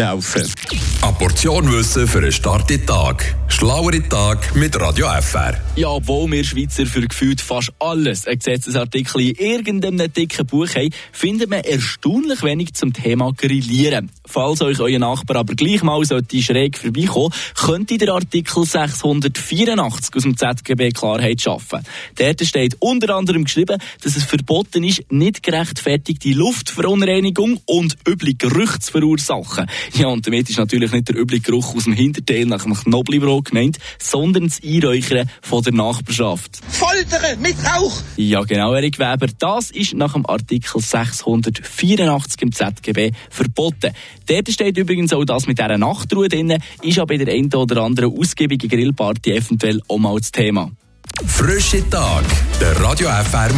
helfen. Eine Portion Wissen für einen starken Tag. Schlauere Tag mit Radio FR. Ja, obwohl wir Schweizer für gefühlt fast alles ein Gesetzesartikel in irgendeinem dicken Buch haben, findet man erstaunlich wenig zum Thema Grillieren. Falls euch euer Nachbar aber gleich mal sollte schräg vorbeikommen, könnte der Artikel 684 aus dem ZGB Klarheit schaffen. Dort steht unter anderem geschrieben, dass es verboten ist, nicht gerechtfertigte Luftverunreinigung und üble Gerüche zu verursachen. Ja, und damit ist natürlich nicht der üble Geruch aus dem Hinterteil nach dem Knoblauchbrot gemeint, sondern das Einräuchern von der Nachbarschaft. Foltere mit Rauch! Ja, genau, Erik Weber. Das ist nach dem Artikel 684 im ZGB verboten. Dort steht übrigens auch das mit dieser Nachtruhe drin, ist aber bei der einen oder anderen ausgiebigen Grillparty eventuell auch mal das Thema. Frische Tag. Der Radio FR